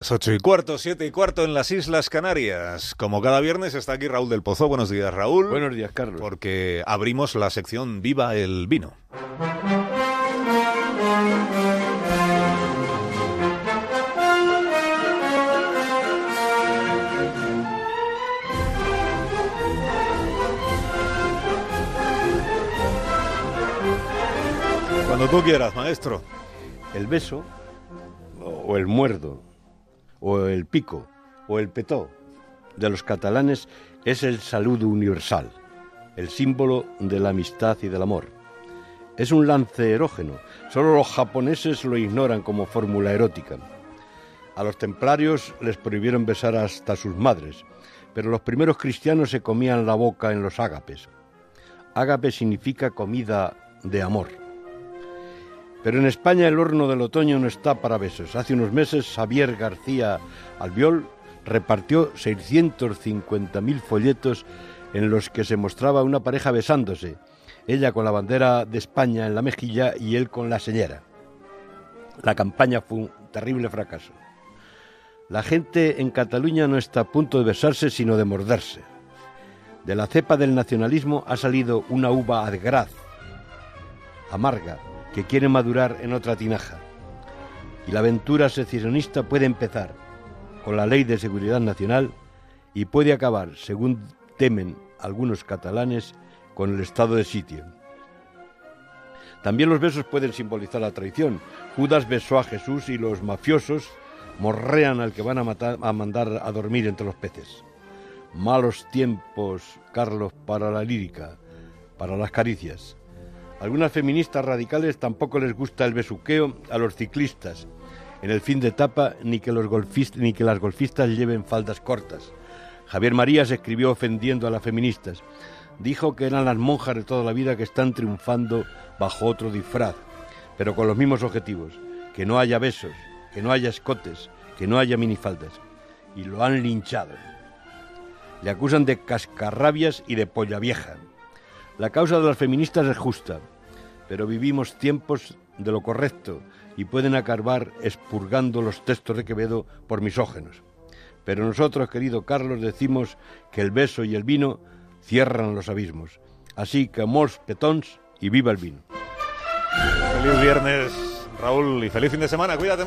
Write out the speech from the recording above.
Ocho y cuarto, siete y cuarto en las Islas Canarias. Como cada viernes está aquí Raúl del Pozo. Buenos días, Raúl. Buenos días, Carlos. Porque abrimos la sección Viva el Vino. Cuando tú quieras, maestro. El beso, o el muerdo, o el pico, o el petó de los catalanes es el saludo universal, el símbolo de la amistad y del amor. Es un lance erógeno, solo los japoneses lo ignoran como fórmula erótica. A los templarios les prohibieron besar hasta sus madres, pero los primeros cristianos se comían la boca en los ágapes. Ágape significa comida de amor. Pero en España el horno del otoño no está para besos. Hace unos meses Xavier García Albiol repartió 650.000 folletos en los que se mostraba una pareja besándose, ella con la bandera de España en la mejilla y él con la señora. La campaña fue un terrible fracaso. La gente en Cataluña no está a punto de besarse, sino de morderse. De la cepa del nacionalismo ha salido una uva adgraz, amarga, que quiere madurar en otra tinaja. Y la aventura secesionista puede empezar con la ley de seguridad nacional y puede acabar, según temen algunos catalanes, con el estado de sitio. También los besos pueden simbolizar la traición. Judas besó a Jesús y los mafiosos morrean al que van a mandar a dormir entre los peces. Malos tiempos, Carlos, para la lírica, para las caricias. Algunas feministas radicales tampoco les gusta el besuqueo a los ciclistas en el fin de etapa ni que, los golfistas, ni que las golfistas lleven faldas cortas. Javier Marías escribió ofendiendo a las feministas. Dijo que eran las monjas de toda la vida que están triunfando bajo otro disfraz, pero con los mismos objetivos, que no haya besos, que no haya escotes, que no haya minifaldas. Y lo han linchado. Le acusan de cascarrabias y de polla vieja. La causa de las feministas es justa, pero vivimos tiempos de lo correcto y pueden acabar expurgando los textos de Quevedo por misógenos. Pero nosotros, querido Carlos, decimos que el beso y el vino cierran los abismos. Así que mors petons y viva el vino. Feliz viernes, Raúl, y feliz fin de semana. Cuídate mucho.